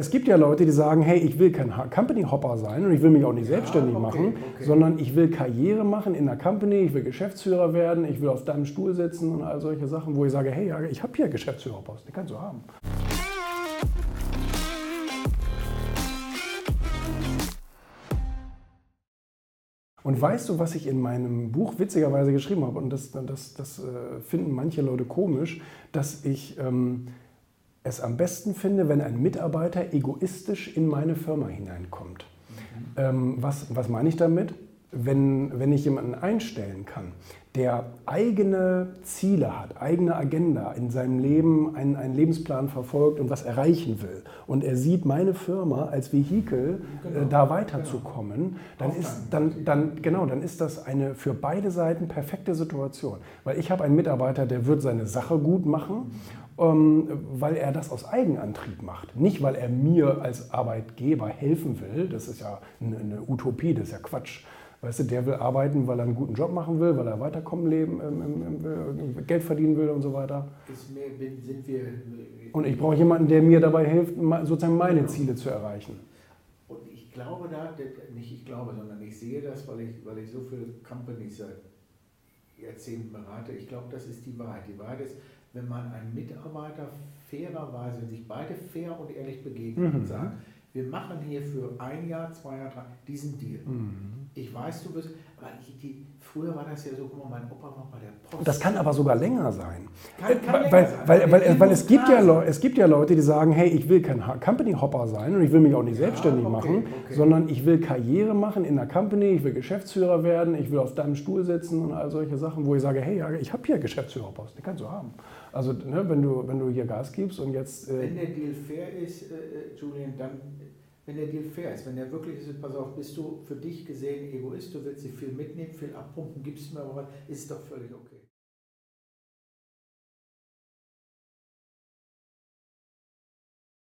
Es gibt ja Leute, die sagen, hey, ich will kein Company Hopper sein und ich will mich auch nicht selbstständig okay, machen, okay. sondern ich will Karriere machen in der Company, ich will Geschäftsführer werden, ich will auf deinem Stuhl sitzen und all solche Sachen, wo ich sage, hey, ja, ich habe hier Geschäftsführerpost, den kannst du haben. Und weißt du, was ich in meinem Buch witzigerweise geschrieben habe? Und das, das, das äh, finden manche Leute komisch, dass ich ähm, es am besten finde, wenn ein Mitarbeiter egoistisch in meine Firma hineinkommt. Mhm. Ähm, was, was meine ich damit? Wenn, wenn ich jemanden einstellen kann, der eigene Ziele hat, eigene Agenda in seinem Leben, einen, einen Lebensplan verfolgt und was erreichen will, und er sieht meine Firma als Vehikel, äh, genau. äh, da weiterzukommen, dann ist, dann, dann, genau, dann ist das eine für beide Seiten perfekte Situation. Weil ich habe einen Mitarbeiter, der wird seine Sache gut machen ähm, weil er das aus Eigenantrieb macht. Nicht, weil er mir als Arbeitgeber helfen will. Das ist ja eine, Utopie, das ist ja Quatsch. Weißt du, der will arbeiten, weil er einen guten Job machen will, weil er weiterkommen leben, ähm, Geld verdienen will und so weiter. Wir, und ich brauche jemanden, der mir dabei hilft, sozusagen meine genau. Ziele zu erreichen. Und ich glaube da, nicht ich glaube, sondern ich sehe das, weil ich, weil ich so viele Companies seit Jahrzehnten berate. Ich glaube, das ist die Wahrheit. Die Wahrheit ist, wenn man einen Mitarbeiter fairerweise, wenn sich beide fair und ehrlich begegnen mhm. und sagen, wir machen hier für ein Jahr, zwei Jahre, drei, diesen Deal. Mhm. Ich weiß, du bist, aber die, früher war das ja so, guck mal, mein Opa war bei der Post. Das kann aber sogar länger sein. Kann, kann weil, länger sein. Weil, weil, weil, weil es, gibt ja Leute, es gibt ja Leute, die sagen, hey, ich will kein Company Hopper sein und ich will mich auch nicht ja, selbstständig okay, machen, okay. sondern ich will Karriere machen in der Company, ich will Geschäftsführer werden, ich will auf deinem Stuhl sitzen und all solche Sachen, wo ich sage, hey, ich habe hier Geschäftsführerpost, den kannst du haben. Also ne, wenn, du, wenn du hier Gas gibst und jetzt... Äh wenn der Deal fair ist, äh, äh Julian, dann wenn der Deal fair ist, wenn der wirklich ist, pass auf, bist du für dich gesehen Egoist, du willst sie viel mitnehmen, viel abpumpen, gibst mir aber was, ist doch völlig okay.